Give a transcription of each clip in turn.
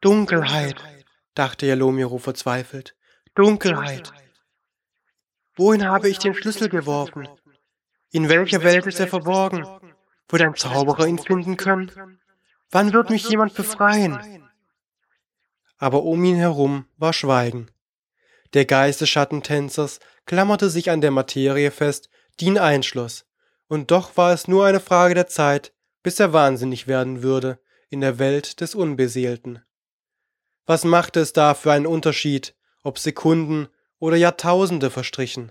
Dunkelheit, dachte Jalomiro verzweifelt. Dunkelheit. Wohin habe ich den Schlüssel geworfen? In welcher Welt ist er verborgen? Wird ein Zauberer ihn finden können? Wann wird mich jemand befreien? Aber um ihn herum war Schweigen. Der Geist des Schattentänzers klammerte sich an der Materie fest, die ihn einschloss, und doch war es nur eine Frage der Zeit, bis er wahnsinnig werden würde in der Welt des Unbeseelten. Was machte es da für einen Unterschied, ob Sekunden oder Jahrtausende verstrichen?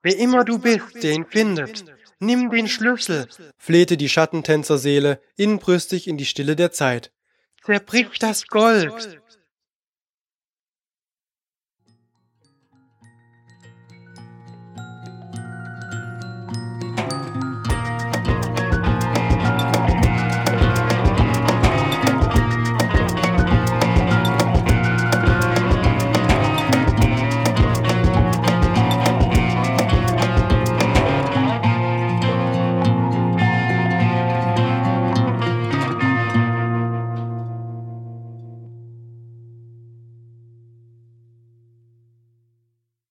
Wer immer du bist, der ihn findet, nimm den Schlüssel, flehte die Schattentänzerseele inbrüstig in die Stille der Zeit. Zerbrich das Gold!